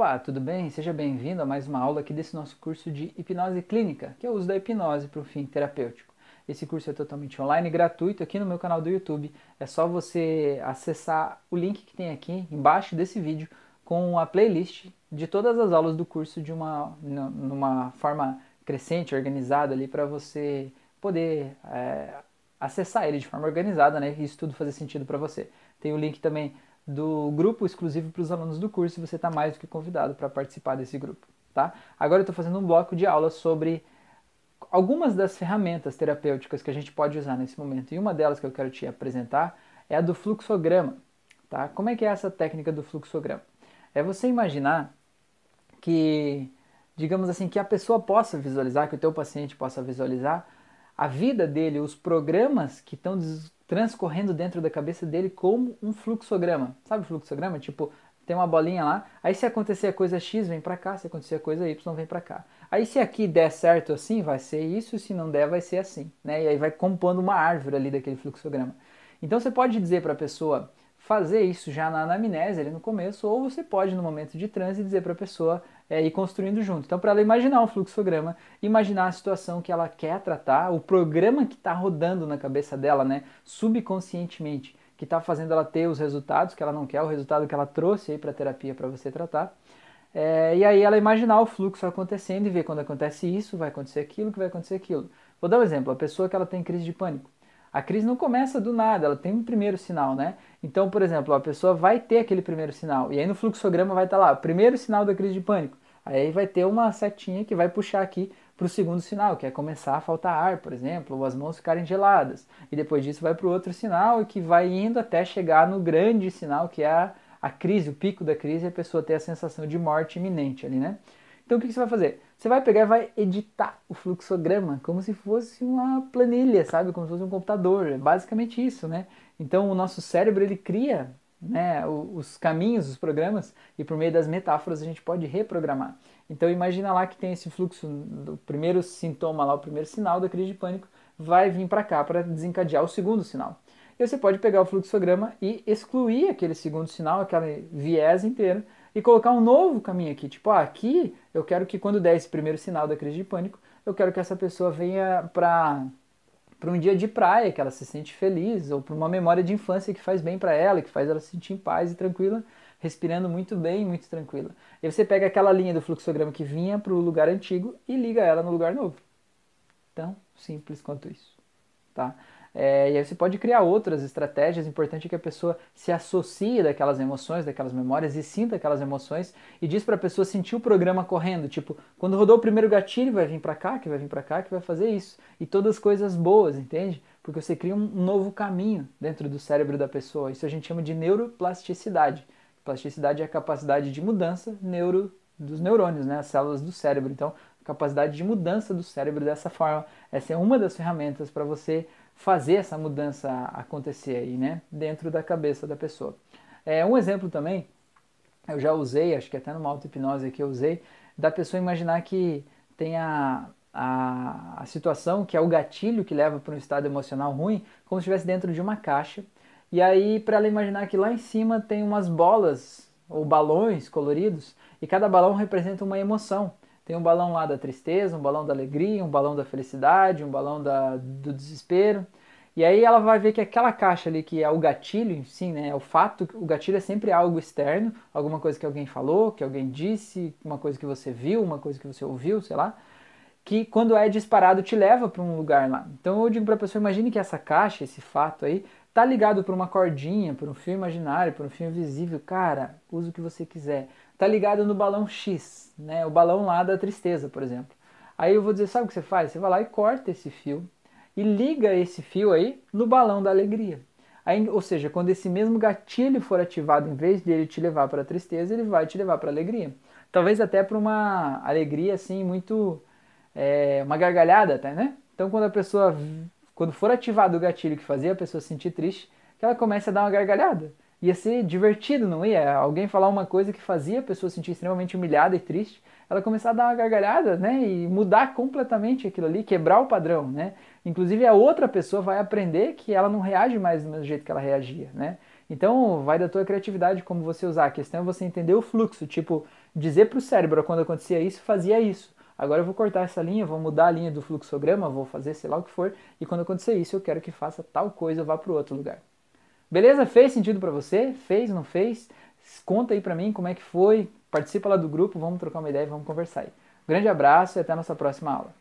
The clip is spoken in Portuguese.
Opa, tudo bem? Seja bem-vindo a mais uma aula aqui desse nosso curso de hipnose clínica, que é o uso da hipnose para o fim terapêutico. Esse curso é totalmente online gratuito aqui no meu canal do YouTube. É só você acessar o link que tem aqui embaixo desse vídeo com a playlist de todas as aulas do curso de uma numa forma crescente, organizada ali para você poder é, acessar ele de forma organizada, né? E isso tudo fazer sentido para você. Tem o link também do grupo exclusivo para os alunos do curso e você está mais do que convidado para participar desse grupo. Tá? Agora eu estou fazendo um bloco de aula sobre algumas das ferramentas terapêuticas que a gente pode usar nesse momento. E uma delas que eu quero te apresentar é a do fluxograma. Tá? Como é que é essa técnica do fluxograma? É você imaginar que, digamos assim, que a pessoa possa visualizar, que o teu paciente possa visualizar a vida dele, os programas que estão transcorrendo dentro da cabeça dele como um fluxograma. Sabe o fluxograma? Tipo, tem uma bolinha lá, aí se acontecer a coisa X, vem para cá, se acontecer a coisa Y, vem para cá. Aí se aqui der certo assim, vai ser isso, se não der, vai ser assim, né? E aí vai compondo uma árvore ali daquele fluxograma. Então você pode dizer para a pessoa fazer isso já na anamnese, ali no começo, ou você pode, no momento de transe, dizer para a pessoa é, ir construindo junto. Então, para ela imaginar um fluxograma, imaginar a situação que ela quer tratar, o programa que está rodando na cabeça dela, né, subconscientemente, que está fazendo ela ter os resultados que ela não quer, o resultado que ela trouxe aí para a terapia para você tratar. É, e aí ela imaginar o fluxo acontecendo e ver quando acontece isso, vai acontecer aquilo, que vai acontecer aquilo. Vou dar um exemplo, a pessoa que ela tem crise de pânico. A crise não começa do nada, ela tem um primeiro sinal, né? Então, por exemplo, a pessoa vai ter aquele primeiro sinal, e aí no fluxograma vai estar lá, primeiro sinal da crise de pânico. Aí vai ter uma setinha que vai puxar aqui para o segundo sinal, que é começar a faltar ar, por exemplo, ou as mãos ficarem geladas. E depois disso vai para o outro sinal, que vai indo até chegar no grande sinal, que é a, a crise, o pico da crise, e a pessoa ter a sensação de morte iminente ali, né? Então o que você vai fazer? Você vai pegar e vai editar o fluxograma como se fosse uma planilha, sabe? Como se fosse um computador. É basicamente isso, né? Então o nosso cérebro ele cria né, os caminhos, os programas, e por meio das metáforas a gente pode reprogramar. Então imagina lá que tem esse fluxo do primeiro sintoma lá, o primeiro sinal da crise de pânico, vai vir para cá para desencadear o segundo sinal. E você pode pegar o fluxograma e excluir aquele segundo sinal, aquele viés inteiro, e colocar um novo caminho aqui. Tipo, ah, aqui eu quero que quando der esse primeiro sinal da crise de pânico, eu quero que essa pessoa venha para para um dia de praia, que ela se sente feliz, ou para uma memória de infância que faz bem para ela, que faz ela se sentir em paz e tranquila, respirando muito bem, muito tranquila. E você pega aquela linha do fluxograma que vinha para o lugar antigo e liga ela no lugar novo. Tão simples quanto isso, tá? É, e aí você pode criar outras estratégias. Importante é que a pessoa se associe daquelas emoções, daquelas memórias e sinta aquelas emoções e diz para a pessoa sentir o programa correndo. Tipo, quando rodou o primeiro gatilho, vai vir para cá, que vai vir para cá, que vai fazer isso. E todas as coisas boas, entende? Porque você cria um novo caminho dentro do cérebro da pessoa. Isso a gente chama de neuroplasticidade. Plasticidade é a capacidade de mudança neuro dos neurônios, né? As células do cérebro. Então, capacidade de mudança do cérebro dessa forma. Essa é uma das ferramentas para você fazer essa mudança acontecer aí, né, dentro da cabeça da pessoa. É, um exemplo também, eu já usei, acho que até numa auto-hipnose que eu usei, da pessoa imaginar que tem a, a, a situação que é o gatilho que leva para um estado emocional ruim, como se estivesse dentro de uma caixa, e aí para ela imaginar que lá em cima tem umas bolas ou balões coloridos, e cada balão representa uma emoção. Tem um balão lá da tristeza, um balão da alegria, um balão da felicidade, um balão da, do desespero. E aí ela vai ver que aquela caixa ali que é o gatilho, sim, né? É o fato, o gatilho é sempre algo externo, alguma coisa que alguém falou, que alguém disse, uma coisa que você viu, uma coisa que você ouviu, sei lá, que quando é disparado te leva para um lugar lá. Então eu digo para a pessoa, imagine que essa caixa, esse fato aí, tá ligado por uma cordinha, por um fio imaginário, por um fio invisível. Cara, usa o que você quiser tá ligado no balão X, né? O balão lá da tristeza, por exemplo. Aí eu vou dizer, sabe o que você faz? Você vai lá e corta esse fio e liga esse fio aí no balão da alegria. Aí, ou seja, quando esse mesmo gatilho for ativado, em vez de ele te levar para a tristeza, ele vai te levar para a alegria. Talvez até para uma alegria assim muito é, uma gargalhada, até, né? Então quando a pessoa quando for ativado o gatilho que fazia a pessoa se sentir triste, que ela comece a dar uma gargalhada ia ser divertido, não ia? Alguém falar uma coisa que fazia a pessoa se sentir extremamente humilhada e triste, ela começar a dar uma gargalhada, né? E mudar completamente aquilo ali, quebrar o padrão, né? Inclusive a outra pessoa vai aprender que ela não reage mais do mesmo jeito que ela reagia, né? Então vai da tua criatividade como você usar. A questão é você entender o fluxo, tipo, dizer para o cérebro quando acontecia isso, fazia isso. Agora eu vou cortar essa linha, vou mudar a linha do fluxograma, vou fazer sei lá o que for, e quando acontecer isso, eu quero que faça tal coisa, vá para o outro lugar. Beleza? Fez sentido para você? Fez, não fez? Conta aí para mim como é que foi. Participa lá do grupo, vamos trocar uma ideia, vamos conversar aí. Grande abraço e até a nossa próxima aula.